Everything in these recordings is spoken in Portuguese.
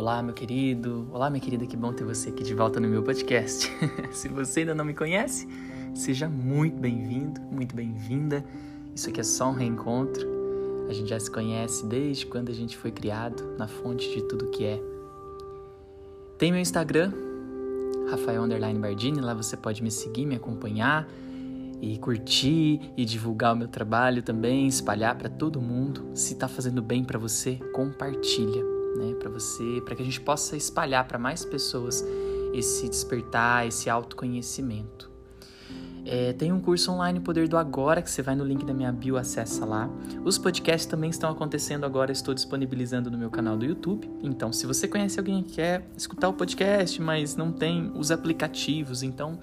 Olá, meu querido. Olá, minha querida. Que bom ter você aqui de volta no meu podcast. Se você ainda não me conhece, seja muito bem-vindo, muito bem-vinda. Isso aqui é só um reencontro. A gente já se conhece desde quando a gente foi criado na fonte de tudo que é. Tem meu Instagram, Rafael Bardini. Lá você pode me seguir, me acompanhar e curtir e divulgar o meu trabalho também, espalhar para todo mundo. Se está fazendo bem para você, compartilha né, para você, para que a gente possa espalhar para mais pessoas esse despertar, esse autoconhecimento. É, tem um curso online Poder do Agora, que você vai no link da minha bio, acessa lá. Os podcasts também estão acontecendo agora, estou disponibilizando no meu canal do YouTube. Então, se você conhece alguém que quer escutar o podcast, mas não tem os aplicativos, então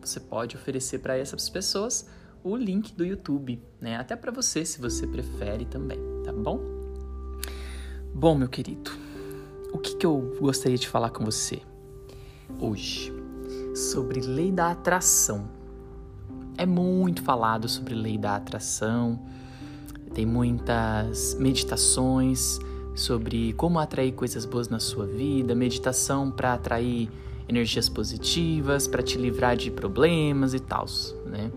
você pode oferecer para essas pessoas o link do YouTube, né? Até para você, se você prefere também, tá bom? Bom, meu querido, o que, que eu gostaria de falar com você hoje? Sobre lei da atração. É muito falado sobre lei da atração, tem muitas meditações sobre como atrair coisas boas na sua vida, meditação para atrair energias positivas, para te livrar de problemas e tal, né?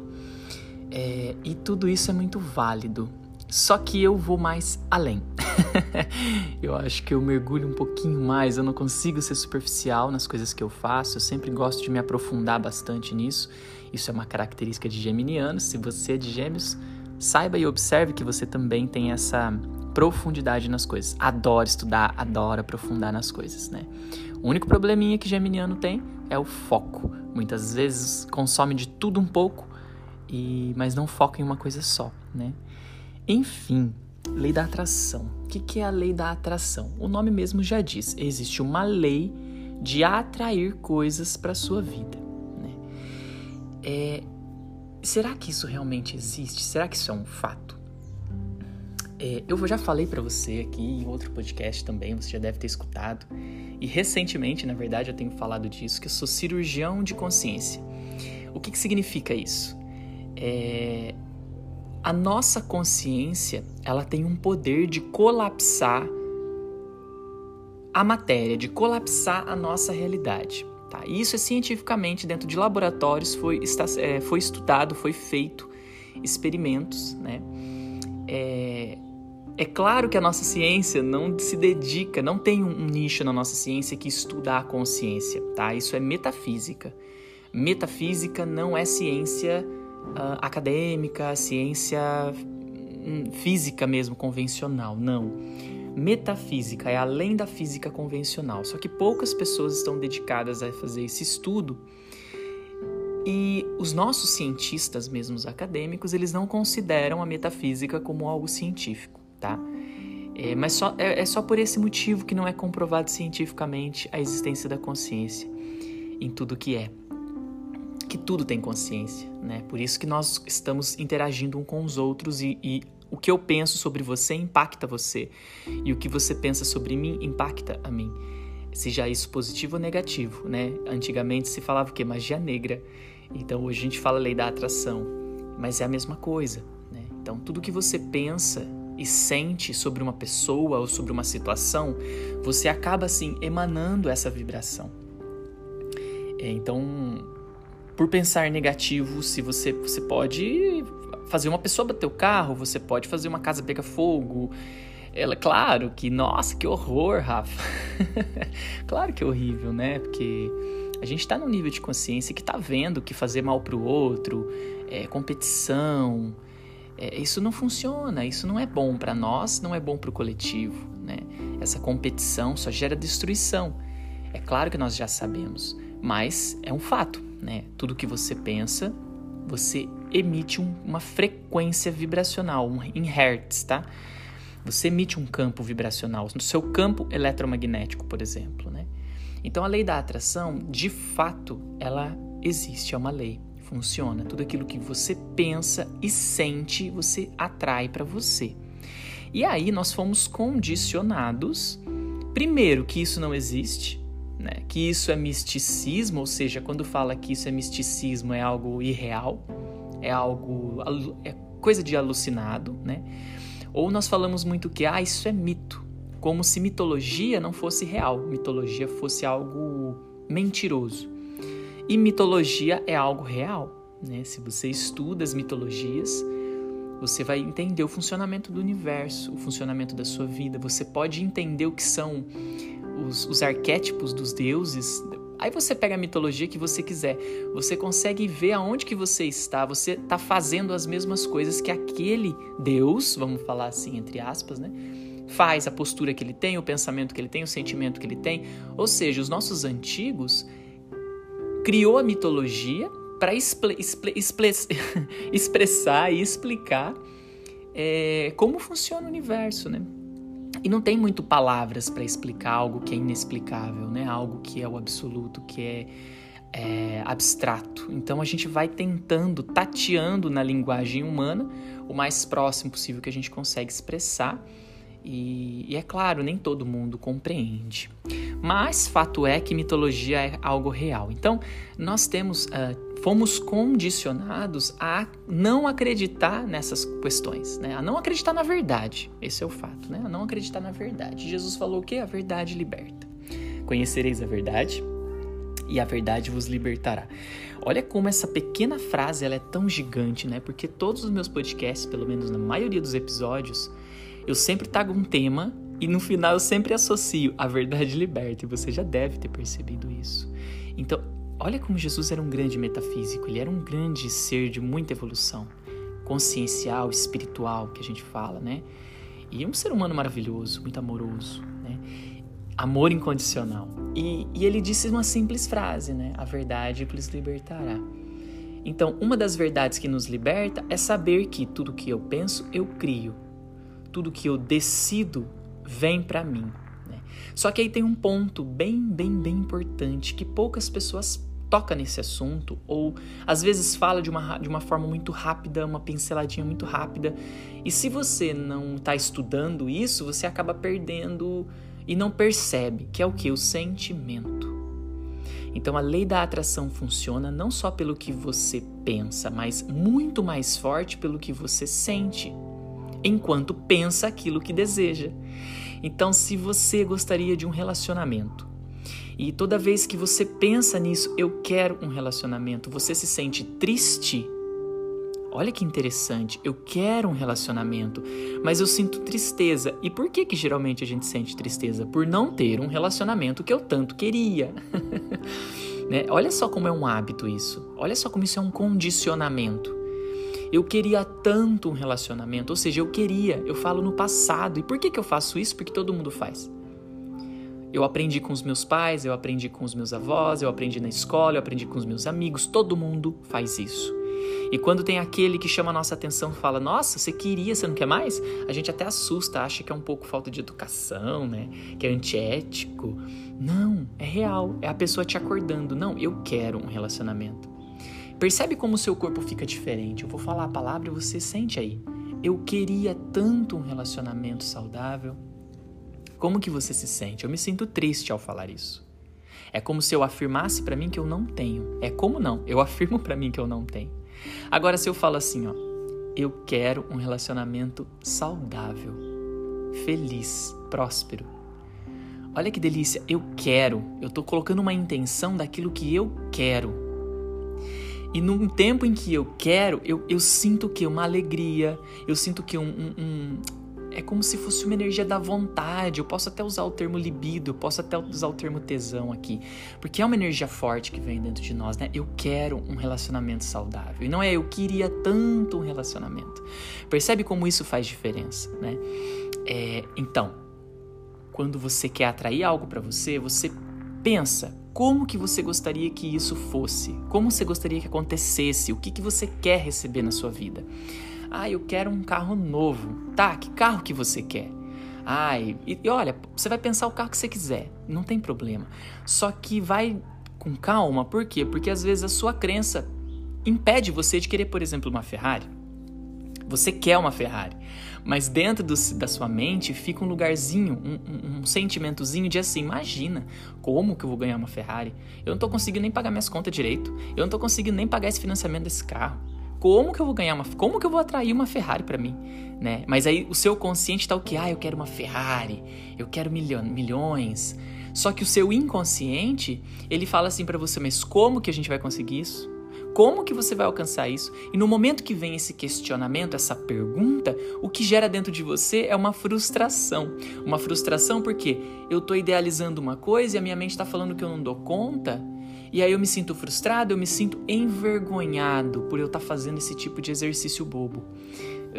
É, e tudo isso é muito válido, só que eu vou mais além. eu acho que eu mergulho um pouquinho mais, eu não consigo ser superficial nas coisas que eu faço, eu sempre gosto de me aprofundar bastante nisso. Isso é uma característica de geminianos. Se você é de gêmeos, saiba e observe que você também tem essa profundidade nas coisas. Adora estudar, adora aprofundar nas coisas, né? O único probleminha que geminiano tem é o foco. Muitas vezes consome de tudo um pouco, e mas não foca em uma coisa só, né? Enfim, lei da atração. O que é a lei da atração? O nome mesmo já diz: existe uma lei de atrair coisas para sua vida. Né? É, será que isso realmente existe? Será que isso é um fato? É, eu já falei para você aqui em outro podcast também, você já deve ter escutado. E recentemente, na verdade, eu tenho falado disso, que eu sou cirurgião de consciência. O que, que significa isso? É, a nossa consciência, ela tem um poder de colapsar a matéria, de colapsar a nossa realidade. Tá? E isso é cientificamente, dentro de laboratórios, foi, está, é, foi estudado, foi feito experimentos. Né? É, é claro que a nossa ciência não se dedica, não tem um nicho na nossa ciência que estuda a consciência. Tá? Isso é metafísica. Metafísica não é ciência uh, acadêmica, ciência hum, física mesmo, convencional. Não. Metafísica é além da física convencional. Só que poucas pessoas estão dedicadas a fazer esse estudo. E os nossos cientistas, mesmo os acadêmicos, eles não consideram a metafísica como algo científico, tá? É, mas só, é, é só por esse motivo que não é comprovado cientificamente a existência da consciência em tudo que é que tudo tem consciência, né? Por isso que nós estamos interagindo um com os outros e, e o que eu penso sobre você impacta você e o que você pensa sobre mim impacta a mim. Seja isso positivo ou negativo, né? Antigamente se falava o que magia negra. Então hoje a gente fala lei da atração, mas é a mesma coisa, né? Então tudo que você pensa e sente sobre uma pessoa ou sobre uma situação, você acaba assim emanando essa vibração. É, então por pensar negativo, se você, você pode fazer uma pessoa bater o carro, você pode fazer uma casa pegar fogo. Ela, claro que, nossa, que horror, Rafa. claro que é horrível, né? Porque a gente tá num nível de consciência que tá vendo que fazer mal pro outro, é, competição, é, isso não funciona, isso não é bom para nós, não é bom para o coletivo, né? Essa competição só gera destruição. É claro que nós já sabemos, mas é um fato né? Tudo que você pensa, você emite um, uma frequência vibracional, um, em hertz, tá? Você emite um campo vibracional no seu campo eletromagnético, por exemplo, né? Então a lei da atração, de fato, ela existe, é uma lei, funciona. Tudo aquilo que você pensa e sente, você atrai para você. E aí nós fomos condicionados, primeiro que isso não existe, né? Que isso é misticismo, ou seja, quando fala que isso é misticismo é algo irreal, é algo é coisa de alucinado, né? Ou nós falamos muito que ah, isso é mito. como se mitologia não fosse real, mitologia fosse algo mentiroso. E mitologia é algo real, né? Se você estuda as mitologias, você vai entender o funcionamento do universo, o funcionamento da sua vida. Você pode entender o que são os, os arquétipos dos deuses. Aí você pega a mitologia que você quiser. Você consegue ver aonde que você está. Você está fazendo as mesmas coisas que aquele Deus, vamos falar assim entre aspas, né? Faz a postura que ele tem, o pensamento que ele tem, o sentimento que ele tem. Ou seja, os nossos antigos criou a mitologia para expressar e explicar é, como funciona o universo, né? E não tem muito palavras para explicar algo que é inexplicável, né? Algo que é o absoluto, que é, é abstrato. Então a gente vai tentando, tateando na linguagem humana o mais próximo possível que a gente consegue expressar e, e, é claro, nem todo mundo compreende. Mas fato é que mitologia é algo real. Então, nós temos, uh, fomos condicionados a não acreditar nessas questões, né? a não acreditar na verdade. Esse é o fato, né? a não acreditar na verdade. Jesus falou o que? A verdade liberta. Conhecereis a verdade e a verdade vos libertará. Olha como essa pequena frase ela é tão gigante, né? Porque todos os meus podcasts, pelo menos na maioria dos episódios, eu sempre trago um tema e no final eu sempre associo a verdade liberta, e você já deve ter percebido isso. Então, olha como Jesus era um grande metafísico, ele era um grande ser de muita evolução, consciencial, espiritual, que a gente fala, né? E um ser humano maravilhoso, muito amoroso, né? Amor incondicional. E, e ele disse uma simples frase, né? A verdade vos libertará. Então, uma das verdades que nos liberta é saber que tudo que eu penso, eu crio tudo que eu decido vem para mim. Né? Só que aí tem um ponto bem, bem, bem importante que poucas pessoas tocam nesse assunto ou às vezes fala de uma, de uma forma muito rápida, uma pinceladinha muito rápida. E se você não está estudando isso, você acaba perdendo e não percebe que é o que? O sentimento. Então a lei da atração funciona não só pelo que você pensa, mas muito mais forte pelo que você sente enquanto pensa aquilo que deseja. Então, se você gostaria de um relacionamento e toda vez que você pensa nisso, eu quero um relacionamento, você se sente triste. Olha que interessante, eu quero um relacionamento, mas eu sinto tristeza. E por que que geralmente a gente sente tristeza? Por não ter um relacionamento que eu tanto queria. né? Olha só como é um hábito isso. Olha só como isso é um condicionamento. Eu queria tanto um relacionamento, ou seja, eu queria, eu falo no passado. E por que, que eu faço isso? Porque todo mundo faz. Eu aprendi com os meus pais, eu aprendi com os meus avós, eu aprendi na escola, eu aprendi com os meus amigos, todo mundo faz isso. E quando tem aquele que chama a nossa atenção e fala, nossa, você queria, você não quer mais? A gente até assusta, acha que é um pouco falta de educação, né? Que é antiético. Não, é real. É a pessoa te acordando. Não, eu quero um relacionamento. Percebe como o seu corpo fica diferente. Eu vou falar a palavra e você sente aí. Eu queria tanto um relacionamento saudável. Como que você se sente? Eu me sinto triste ao falar isso. É como se eu afirmasse para mim que eu não tenho. É como não? Eu afirmo para mim que eu não tenho. Agora se eu falo assim, ó, eu quero um relacionamento saudável, feliz, próspero. Olha que delícia, eu quero. Eu tô colocando uma intenção daquilo que eu quero. E num tempo em que eu quero, eu, eu sinto que uma alegria, eu sinto que um, um, um, é como se fosse uma energia da vontade. Eu posso até usar o termo libido, posso até usar o termo tesão aqui, porque é uma energia forte que vem dentro de nós, né? Eu quero um relacionamento saudável. E não é eu queria tanto um relacionamento. Percebe como isso faz diferença, né? É, então, quando você quer atrair algo para você, você pensa como que você gostaria que isso fosse? Como você gostaria que acontecesse? O que, que você quer receber na sua vida? Ah, eu quero um carro novo. Tá, que carro que você quer? Ai, e, e olha, você vai pensar o carro que você quiser, não tem problema. Só que vai com calma, por quê? Porque às vezes a sua crença impede você de querer, por exemplo, uma Ferrari. Você quer uma Ferrari, mas dentro do, da sua mente fica um lugarzinho, um, um, um, sentimentozinho de assim: imagina como que eu vou ganhar uma Ferrari? Eu não tô conseguindo nem pagar minhas contas direito, eu não tô conseguindo nem pagar esse financiamento desse carro. Como que eu vou ganhar uma, como que eu vou atrair uma Ferrari para mim, né? Mas aí o seu consciente tá o que? Ah, eu quero uma Ferrari, eu quero milho, milhões. Só que o seu inconsciente, ele fala assim para você, mas como que a gente vai conseguir isso? Como que você vai alcançar isso? E no momento que vem esse questionamento, essa pergunta, o que gera dentro de você é uma frustração. Uma frustração porque eu estou idealizando uma coisa e a minha mente está falando que eu não dou conta. E aí eu me sinto frustrado, eu me sinto envergonhado por eu estar tá fazendo esse tipo de exercício bobo.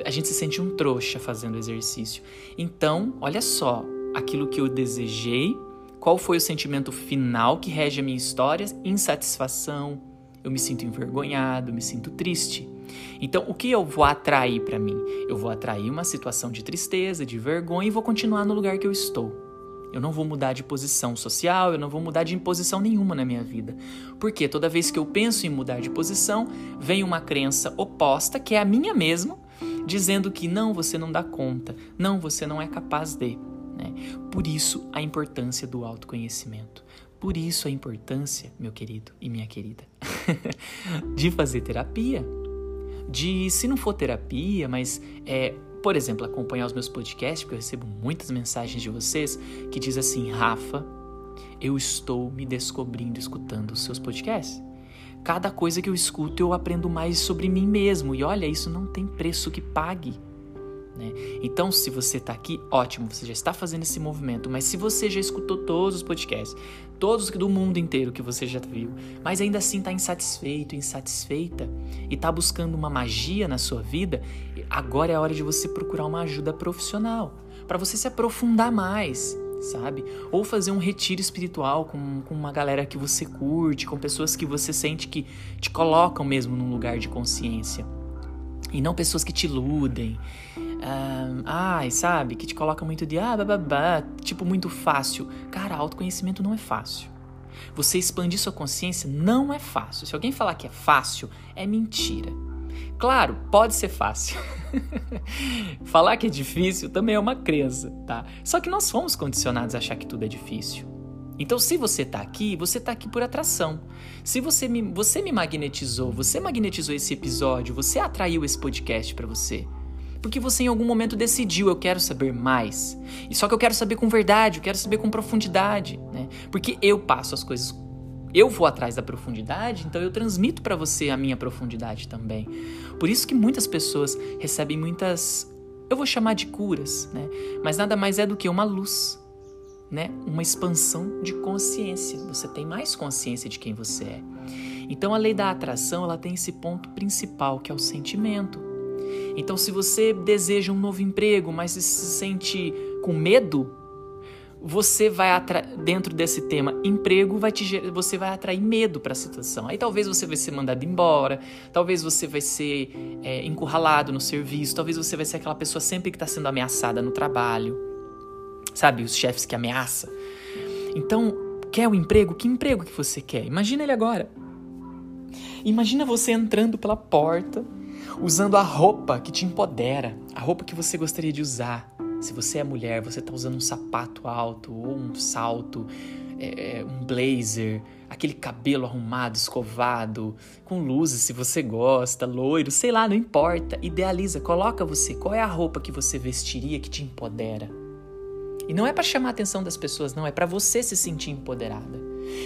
A gente se sente um trouxa fazendo exercício. Então, olha só, aquilo que eu desejei, qual foi o sentimento final que rege a minha história? Insatisfação, eu me sinto envergonhado, me sinto triste. Então, o que eu vou atrair para mim? Eu vou atrair uma situação de tristeza, de vergonha e vou continuar no lugar que eu estou. Eu não vou mudar de posição social, eu não vou mudar de posição nenhuma na minha vida. Porque toda vez que eu penso em mudar de posição, vem uma crença oposta, que é a minha mesma, dizendo que não, você não dá conta, não, você não é capaz de. Né? Por isso, a importância do autoconhecimento. Por isso a importância, meu querido e minha querida, de fazer terapia. De, se não for terapia, mas é, por exemplo, acompanhar os meus podcasts, porque eu recebo muitas mensagens de vocês que diz assim, Rafa, eu estou me descobrindo escutando os seus podcasts. Cada coisa que eu escuto, eu aprendo mais sobre mim mesmo. E olha, isso não tem preço que pague. Né? Então, se você está aqui, ótimo, você já está fazendo esse movimento. Mas se você já escutou todos os podcasts, todos do mundo inteiro que você já viu, mas ainda assim está insatisfeito, insatisfeita e está buscando uma magia na sua vida, agora é a hora de você procurar uma ajuda profissional para você se aprofundar mais, sabe? Ou fazer um retiro espiritual com, com uma galera que você curte, com pessoas que você sente que te colocam mesmo num lugar de consciência. E não pessoas que te iludem. Um, ai, sabe? Que te coloca muito de ah, bababá, tipo muito fácil. Cara, autoconhecimento não é fácil. Você expandir sua consciência não é fácil. Se alguém falar que é fácil, é mentira. Claro, pode ser fácil. falar que é difícil também é uma crença, tá? Só que nós fomos condicionados a achar que tudo é difícil. Então, se você está aqui, você está aqui por atração. Se você me, você me magnetizou, você magnetizou esse episódio, você atraiu esse podcast para você. Porque você em algum momento decidiu, eu quero saber mais. E só que eu quero saber com verdade, eu quero saber com profundidade, né? Porque eu passo as coisas, eu vou atrás da profundidade, então eu transmito para você a minha profundidade também. Por isso que muitas pessoas recebem muitas, eu vou chamar de curas, né? Mas nada mais é do que uma luz né, uma expansão de consciência. Você tem mais consciência de quem você é. Então a lei da atração, ela tem esse ponto principal, que é o sentimento. Então se você deseja um novo emprego, mas se sente com medo, você vai dentro desse tema emprego, vai te, você vai atrair medo para a situação. Aí talvez você vai ser mandado embora, talvez você vai ser é, encurralado no serviço, talvez você vai ser aquela pessoa sempre que está sendo ameaçada no trabalho. Sabe, os chefes que ameaçam. Então, quer o um emprego? Que emprego que você quer? Imagina ele agora. Imagina você entrando pela porta, usando a roupa que te empodera, a roupa que você gostaria de usar. Se você é mulher, você está usando um sapato alto ou um salto, é, é, um blazer, aquele cabelo arrumado, escovado, com luzes se você gosta, loiro, sei lá, não importa. Idealiza, coloca você. Qual é a roupa que você vestiria que te empodera? E não é para chamar a atenção das pessoas, não, é para você se sentir empoderada.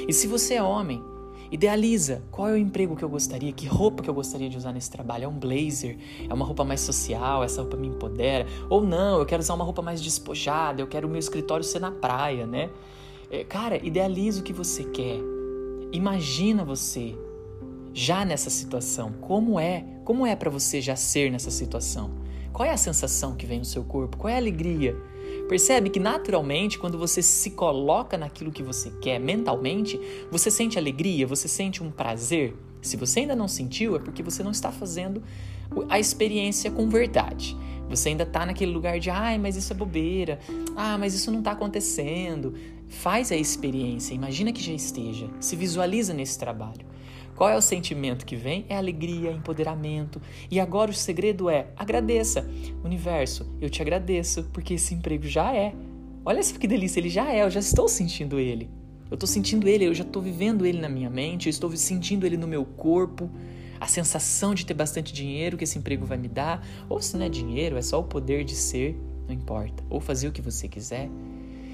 E se você é homem, idealiza qual é o emprego que eu gostaria, que roupa que eu gostaria de usar nesse trabalho. É um blazer, é uma roupa mais social, essa roupa me empodera. Ou não, eu quero usar uma roupa mais despojada, eu quero o meu escritório ser na praia, né? É, cara, idealiza o que você quer. Imagina você já nessa situação. Como é? Como é para você já ser nessa situação? Qual é a sensação que vem no seu corpo? Qual é a alegria? Percebe que naturalmente, quando você se coloca naquilo que você quer mentalmente, você sente alegria, você sente um prazer. Se você ainda não sentiu, é porque você não está fazendo a experiência com verdade. Você ainda está naquele lugar de, ai, mas isso é bobeira, ah, mas isso não está acontecendo. Faz a experiência, imagina que já esteja, se visualiza nesse trabalho. Qual é o sentimento que vem? É alegria, empoderamento. E agora o segredo é agradeça. Universo, eu te agradeço porque esse emprego já é. Olha só que delícia, ele já é, eu já estou sentindo ele. Eu estou sentindo ele, eu já estou vivendo ele na minha mente, eu estou sentindo ele no meu corpo. A sensação de ter bastante dinheiro que esse emprego vai me dar, ou se não é dinheiro, é só o poder de ser, não importa. Ou fazer o que você quiser.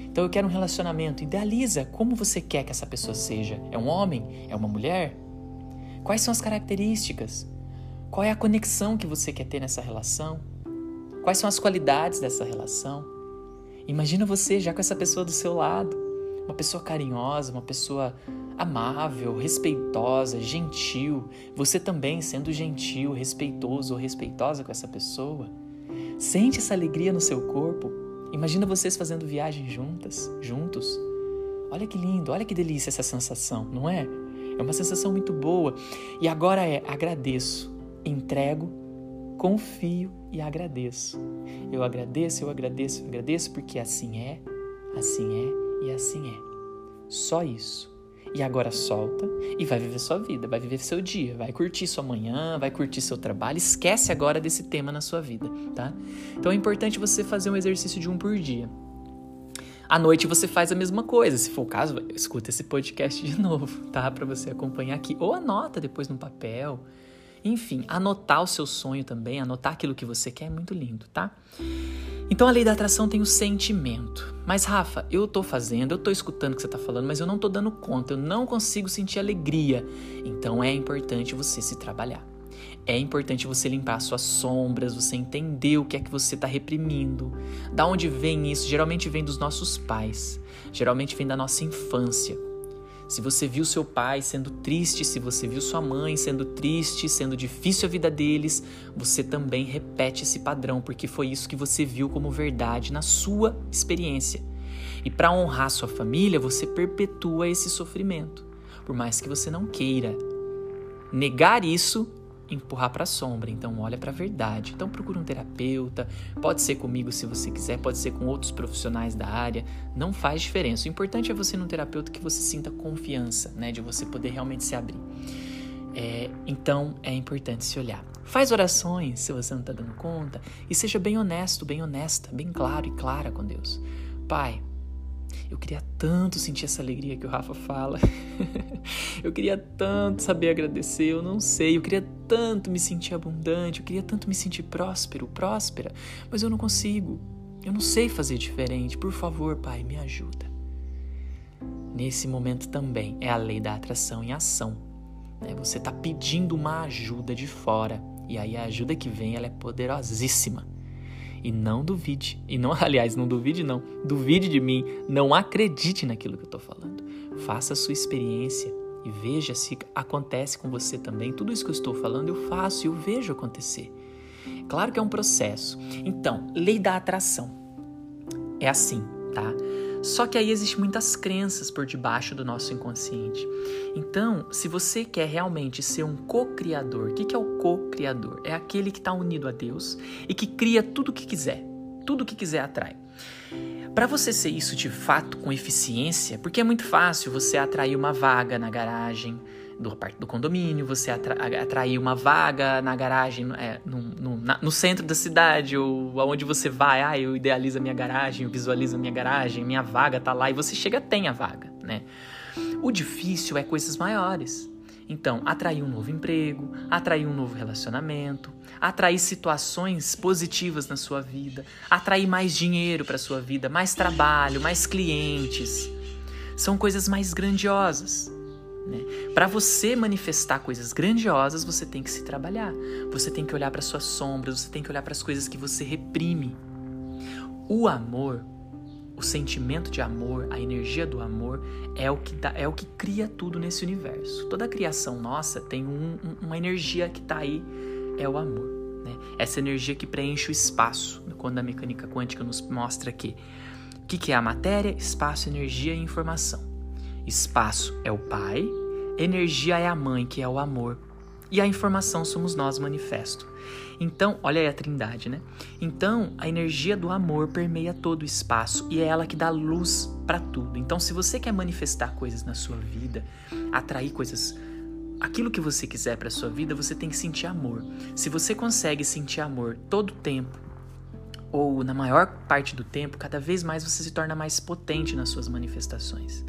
Então eu quero um relacionamento. Idealiza como você quer que essa pessoa seja. É um homem? É uma mulher? Quais são as características? Qual é a conexão que você quer ter nessa relação? Quais são as qualidades dessa relação? Imagina você já com essa pessoa do seu lado, uma pessoa carinhosa, uma pessoa amável, respeitosa, gentil. Você também sendo gentil, respeitoso ou respeitosa com essa pessoa. Sente essa alegria no seu corpo. Imagina vocês fazendo viagem juntas, juntos. Olha que lindo, olha que delícia essa sensação, não é? É uma sensação muito boa. E agora é agradeço, entrego confio e agradeço. Eu agradeço, eu agradeço, eu agradeço porque assim é, assim é e assim é. Só isso. E agora solta e vai viver sua vida, vai viver seu dia, vai curtir sua manhã, vai curtir seu trabalho. Esquece agora desse tema na sua vida, tá? Então é importante você fazer um exercício de um por dia. À noite você faz a mesma coisa. Se for o caso, escuta esse podcast de novo, tá? Para você acompanhar aqui. Ou anota depois no papel. Enfim, anotar o seu sonho também, anotar aquilo que você quer é muito lindo, tá? Então a lei da atração tem o sentimento. Mas Rafa, eu tô fazendo, eu tô escutando o que você tá falando, mas eu não tô dando conta, eu não consigo sentir alegria. Então é importante você se trabalhar. É importante você limpar suas sombras, você entender o que é que você está reprimindo. Da onde vem isso? Geralmente vem dos nossos pais. Geralmente vem da nossa infância. Se você viu seu pai sendo triste, se você viu sua mãe sendo triste, sendo difícil a vida deles, você também repete esse padrão, porque foi isso que você viu como verdade na sua experiência. E para honrar sua família, você perpetua esse sofrimento, por mais que você não queira. Negar isso empurrar para a sombra. Então olha para a verdade. Então procura um terapeuta, pode ser comigo se você quiser, pode ser com outros profissionais da área, não faz diferença. O importante é você num terapeuta que você sinta confiança, né, de você poder realmente se abrir. É, então é importante se olhar. Faz orações se você não está dando conta e seja bem honesto, bem honesta, bem claro e clara com Deus. Pai, eu queria tanto sentir essa alegria que o Rafa fala. eu queria tanto saber agradecer, eu não sei. Eu queria tanto me sentir abundante, eu queria tanto me sentir próspero, próspera, mas eu não consigo. Eu não sei fazer diferente. Por favor, Pai, me ajuda. Nesse momento também é a lei da atração em ação. Né? Você está pedindo uma ajuda de fora e aí a ajuda que vem ela é poderosíssima. E não duvide. E não, aliás, não duvide não. Duvide de mim. Não acredite naquilo que eu estou falando. Faça a sua experiência e veja se acontece com você também. Tudo isso que eu estou falando eu faço e eu vejo acontecer. Claro que é um processo. Então, lei da atração. É assim, tá? Só que aí existem muitas crenças por debaixo do nosso inconsciente. Então, se você quer realmente ser um co-criador, o que é o co-criador? É aquele que está unido a Deus e que cria tudo o que quiser. Tudo o que quiser atrai. Para você ser isso de fato com eficiência, porque é muito fácil você atrair uma vaga na garagem, do, do condomínio, você atra, atrair uma vaga na garagem, é, no, no, na, no, centro da cidade, ou aonde você vai, ah, eu idealizo a minha garagem, eu visualizo a minha garagem, minha vaga tá lá, e você chega, tem a vaga, né? O difícil é coisas maiores. Então, atrair um novo emprego, atrair um novo relacionamento, atrair situações positivas na sua vida, atrair mais dinheiro para sua vida, mais trabalho, mais clientes. São coisas mais grandiosas. Né? Para você manifestar coisas grandiosas, você tem que se trabalhar. Você tem que olhar para suas sombras, você tem que olhar para as coisas que você reprime. O amor, o sentimento de amor, a energia do amor é o que dá, é o que cria tudo nesse universo. Toda a criação nossa tem um, um, uma energia que está aí, é o amor. Né? Essa energia que preenche o espaço, quando a mecânica quântica nos mostra que o que, que é a matéria, espaço, energia e informação. Espaço é o Pai, energia é a Mãe, que é o amor, e a informação somos nós manifesto. Então, olha aí a trindade, né? Então, a energia do amor permeia todo o espaço e é ela que dá luz para tudo. Então, se você quer manifestar coisas na sua vida, atrair coisas aquilo que você quiser para sua vida, você tem que sentir amor. Se você consegue sentir amor todo o tempo, ou na maior parte do tempo, cada vez mais você se torna mais potente nas suas manifestações.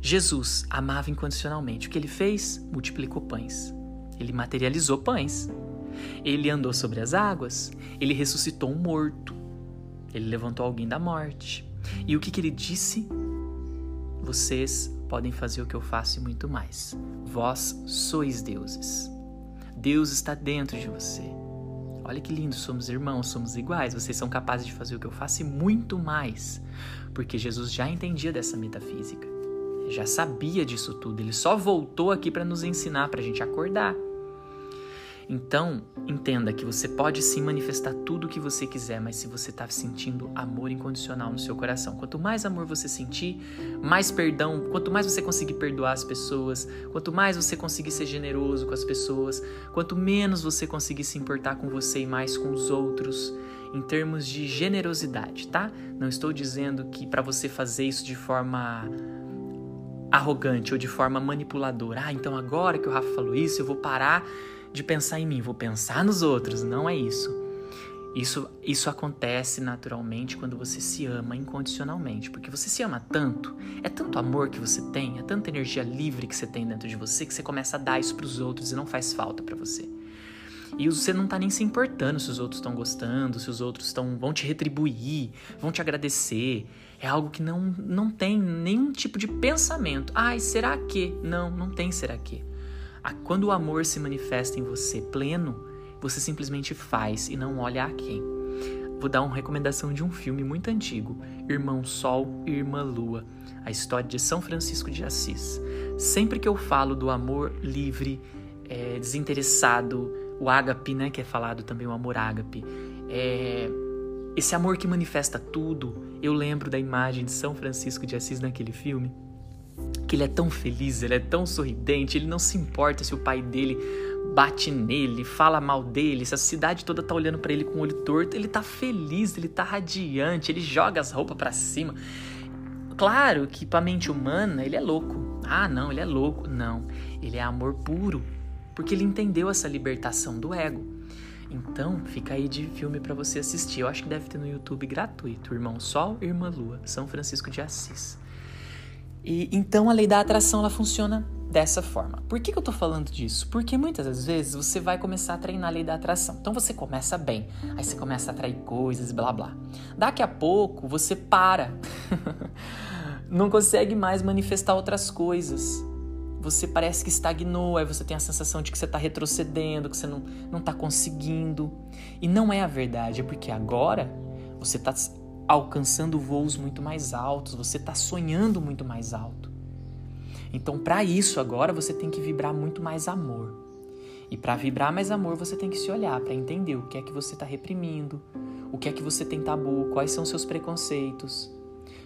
Jesus amava incondicionalmente. O que ele fez? Multiplicou pães. Ele materializou pães. Ele andou sobre as águas. Ele ressuscitou um morto. Ele levantou alguém da morte. E o que, que ele disse? Vocês podem fazer o que eu faço e muito mais. Vós sois deuses. Deus está dentro de você. Olha que lindo, somos irmãos, somos iguais, vocês são capazes de fazer o que eu faço e muito mais. Porque Jesus já entendia dessa metafísica. Já sabia disso tudo, ele só voltou aqui para nos ensinar, para a gente acordar. Então, entenda que você pode sim manifestar tudo o que você quiser, mas se você está sentindo amor incondicional no seu coração, quanto mais amor você sentir, mais perdão, quanto mais você conseguir perdoar as pessoas, quanto mais você conseguir ser generoso com as pessoas, quanto menos você conseguir se importar com você e mais com os outros, em termos de generosidade, tá? Não estou dizendo que para você fazer isso de forma arrogante ou de forma manipuladora. Ah, então agora que o Rafa falou isso, eu vou parar de pensar em mim, vou pensar nos outros. Não é isso. Isso, isso acontece naturalmente quando você se ama incondicionalmente, porque você se ama tanto, é tanto amor que você tem, é tanta energia livre que você tem dentro de você que você começa a dar isso para os outros e não faz falta para você. E você não tá nem se importando se os outros estão gostando, se os outros estão vão te retribuir, vão te agradecer. É algo que não, não tem nenhum tipo de pensamento. Ai, será que? Não, não tem será que. Quando o amor se manifesta em você pleno, você simplesmente faz e não olha a quem. Vou dar uma recomendação de um filme muito antigo, Irmão Sol e Irmã Lua, a história de São Francisco de Assis. Sempre que eu falo do amor livre, é, desinteressado, o ágape, né, que é falado também o amor ágape, é, esse amor que manifesta tudo, eu lembro da imagem de São Francisco de Assis naquele filme que ele é tão feliz, ele é tão sorridente, ele não se importa se o pai dele bate nele, fala mal dele, se a cidade toda tá olhando para ele com o olho torto, ele tá feliz, ele tá radiante, ele joga as roupas para cima. Claro que para mente humana ele é louco. Ah, não, ele é louco. Não, ele é amor puro, porque ele entendeu essa libertação do ego. Então, fica aí de filme para você assistir. Eu acho que deve ter no YouTube gratuito. Irmão Sol, Irmã Lua, São Francisco de Assis. E então a lei da atração ela funciona dessa forma. Por que, que eu tô falando disso? Porque muitas das vezes você vai começar a treinar a lei da atração. Então você começa bem, aí você começa a atrair coisas, blá blá. Daqui a pouco você para. não consegue mais manifestar outras coisas. Você parece que estagnou, aí você tem a sensação de que você está retrocedendo, que você não, não tá conseguindo. E não é a verdade, é porque agora você está alcançando voos muito mais altos, você está sonhando muito mais alto. Então, para isso, agora você tem que vibrar muito mais amor. E para vibrar mais amor, você tem que se olhar para entender o que é que você está reprimindo, o que é que você tem tabu, quais são os seus preconceitos,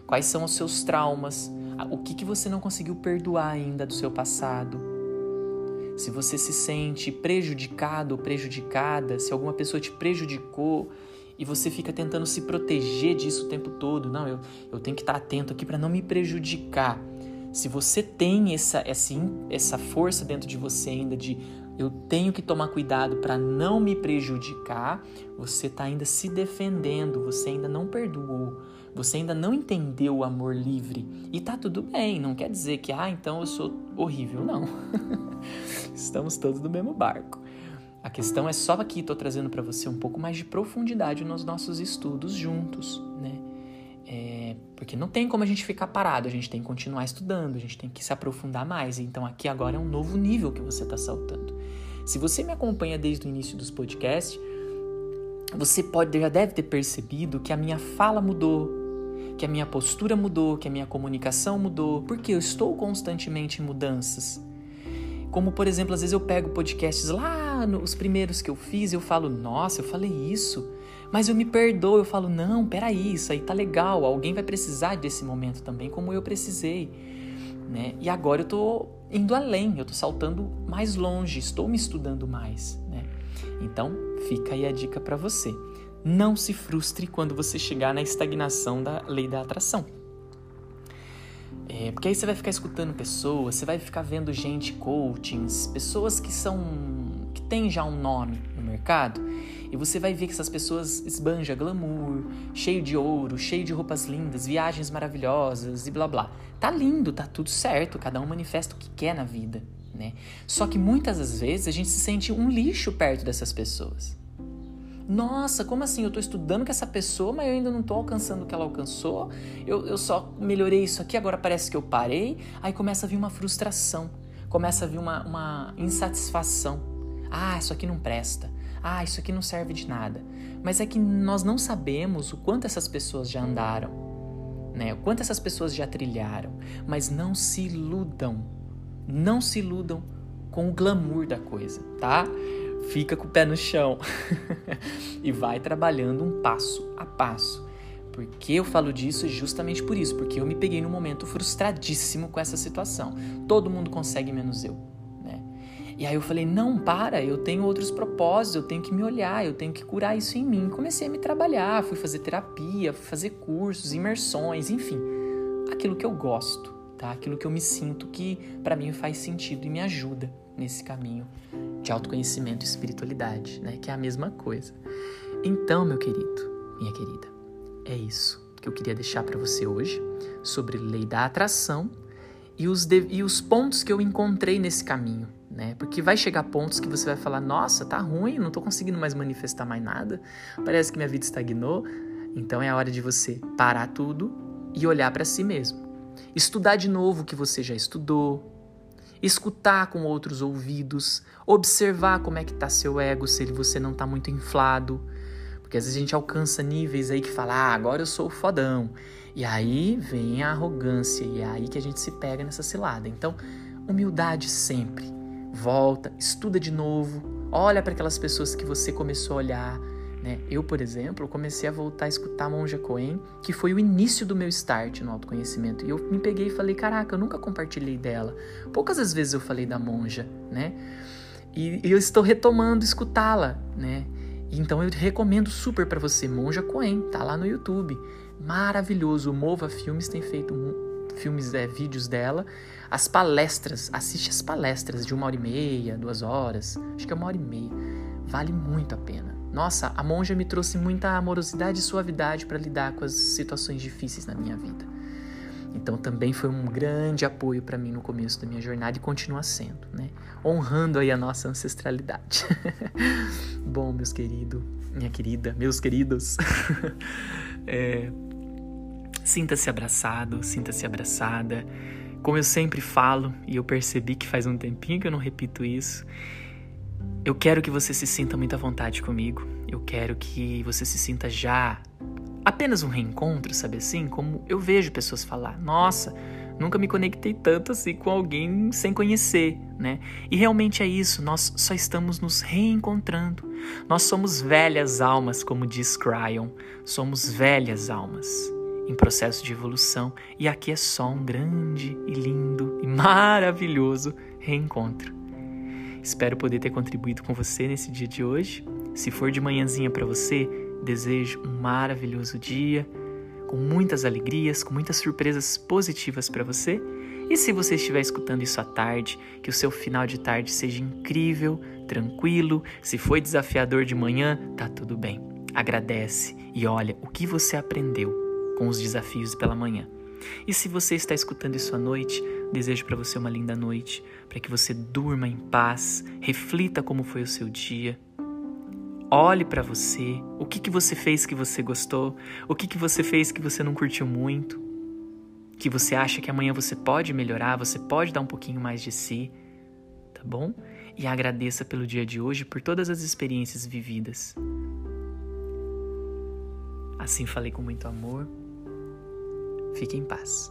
quais são os seus traumas, o que, que você não conseguiu perdoar ainda do seu passado. Se você se sente prejudicado ou prejudicada, se alguma pessoa te prejudicou, e você fica tentando se proteger disso o tempo todo. Não, eu, eu tenho que estar atento aqui para não me prejudicar. Se você tem essa, essa, essa força dentro de você ainda de eu tenho que tomar cuidado para não me prejudicar, você está ainda se defendendo, você ainda não perdoou, você ainda não entendeu o amor livre. E tá tudo bem, não quer dizer que, ah, então eu sou horrível, não. Estamos todos no mesmo barco. A questão é só aqui estou trazendo para você um pouco mais de profundidade nos nossos estudos juntos, né? É, porque não tem como a gente ficar parado, a gente tem que continuar estudando, a gente tem que se aprofundar mais. Então aqui agora é um novo nível que você está saltando. Se você me acompanha desde o início dos podcasts, você pode já deve ter percebido que a minha fala mudou, que a minha postura mudou, que a minha comunicação mudou, porque eu estou constantemente em mudanças. Como, por exemplo, às vezes eu pego podcasts lá, nos primeiros que eu fiz, eu falo, nossa, eu falei isso. Mas eu me perdoo, eu falo, não, peraí, isso aí tá legal, alguém vai precisar desse momento também, como eu precisei. Né? E agora eu tô indo além, eu tô saltando mais longe, estou me estudando mais. Né? Então, fica aí a dica para você. Não se frustre quando você chegar na estagnação da lei da atração. É, porque aí você vai ficar escutando pessoas, você vai ficar vendo gente coachings, pessoas que são que têm já um nome no mercado, e você vai ver que essas pessoas esbanja glamour, cheio de ouro, cheio de roupas lindas, viagens maravilhosas e blá blá. Tá lindo, tá tudo certo, cada um manifesta o que quer na vida. né? Só que muitas das vezes a gente se sente um lixo perto dessas pessoas. Nossa, como assim? Eu estou estudando com essa pessoa, mas eu ainda não estou alcançando o que ela alcançou. Eu, eu só melhorei isso aqui, agora parece que eu parei. Aí começa a vir uma frustração, começa a vir uma, uma insatisfação. Ah, isso aqui não presta. Ah, isso aqui não serve de nada. Mas é que nós não sabemos o quanto essas pessoas já andaram, né? O quanto essas pessoas já trilharam. Mas não se iludam. Não se iludam com o glamour da coisa, tá? Fica com o pé no chão e vai trabalhando um passo a passo. Por que eu falo disso? Justamente por isso, porque eu me peguei num momento frustradíssimo com essa situação. Todo mundo consegue menos eu. Né? E aí eu falei: não, para, eu tenho outros propósitos, eu tenho que me olhar, eu tenho que curar isso em mim. Comecei a me trabalhar, fui fazer terapia, fui fazer cursos, imersões, enfim, aquilo que eu gosto, tá? Aquilo que eu me sinto que para mim faz sentido e me ajuda nesse caminho de autoconhecimento e espiritualidade, né? Que é a mesma coisa. Então, meu querido, minha querida, é isso que eu queria deixar para você hoje sobre lei da atração e os, de, e os pontos que eu encontrei nesse caminho, né? Porque vai chegar pontos que você vai falar: nossa, tá ruim, não tô conseguindo mais manifestar mais nada, parece que minha vida estagnou. Então é a hora de você parar tudo e olhar para si mesmo. Estudar de novo o que você já estudou, escutar com outros ouvidos, observar como é que tá seu ego, se você não tá muito inflado. Porque às vezes a gente alcança níveis aí que fala, ah, agora eu sou o fodão. E aí vem a arrogância, e é aí que a gente se pega nessa cilada. Então, humildade sempre. Volta, estuda de novo, olha para aquelas pessoas que você começou a olhar, né? Eu, por exemplo, comecei a voltar a escutar Monja Coen, que foi o início do meu start no autoconhecimento. E eu me peguei e falei, caraca, eu nunca compartilhei dela. Poucas as vezes eu falei da Monja, né? E, eu estou retomando escutá-la, né? Então eu recomendo super para você, Monja Coen, tá lá no YouTube. Maravilhoso. O Mova Filmes tem feito filmes, é, vídeos dela. As palestras, assiste as palestras de uma hora e meia, duas horas. Acho que é uma hora e meia. Vale muito a pena. Nossa, a monja me trouxe muita amorosidade e suavidade para lidar com as situações difíceis na minha vida. Então também foi um grande apoio para mim no começo da minha jornada e continua sendo, né? Honrando aí a nossa ancestralidade. Bom, meus queridos, minha querida, meus queridos, é, sinta-se abraçado, sinta-se abraçada. Como eu sempre falo, e eu percebi que faz um tempinho que eu não repito isso, eu quero que você se sinta muito à vontade comigo. Eu quero que você se sinta já apenas um reencontro, sabe assim? Como eu vejo pessoas falar: "Nossa, nunca me conectei tanto assim com alguém sem conhecer", né? E realmente é isso, nós só estamos nos reencontrando. Nós somos velhas almas, como diz Cryon. Somos velhas almas em processo de evolução, e aqui é só um grande e lindo e maravilhoso reencontro. Espero poder ter contribuído com você nesse dia de hoje. Se for de manhãzinha para você, desejo um maravilhoso dia, com muitas alegrias, com muitas surpresas positivas para você. E se você estiver escutando isso à tarde, que o seu final de tarde seja incrível, tranquilo. Se foi desafiador de manhã, tá tudo bem. Agradece e olha o que você aprendeu com os desafios pela manhã. E se você está escutando isso à noite, desejo para você uma linda noite, para que você durma em paz, reflita como foi o seu dia. Olhe para você, o que, que você fez que você gostou, o que, que você fez que você não curtiu muito, que você acha que amanhã você pode melhorar, você pode dar um pouquinho mais de si, tá bom? E agradeça pelo dia de hoje, por todas as experiências vividas. Assim falei com muito amor. Fique em paz.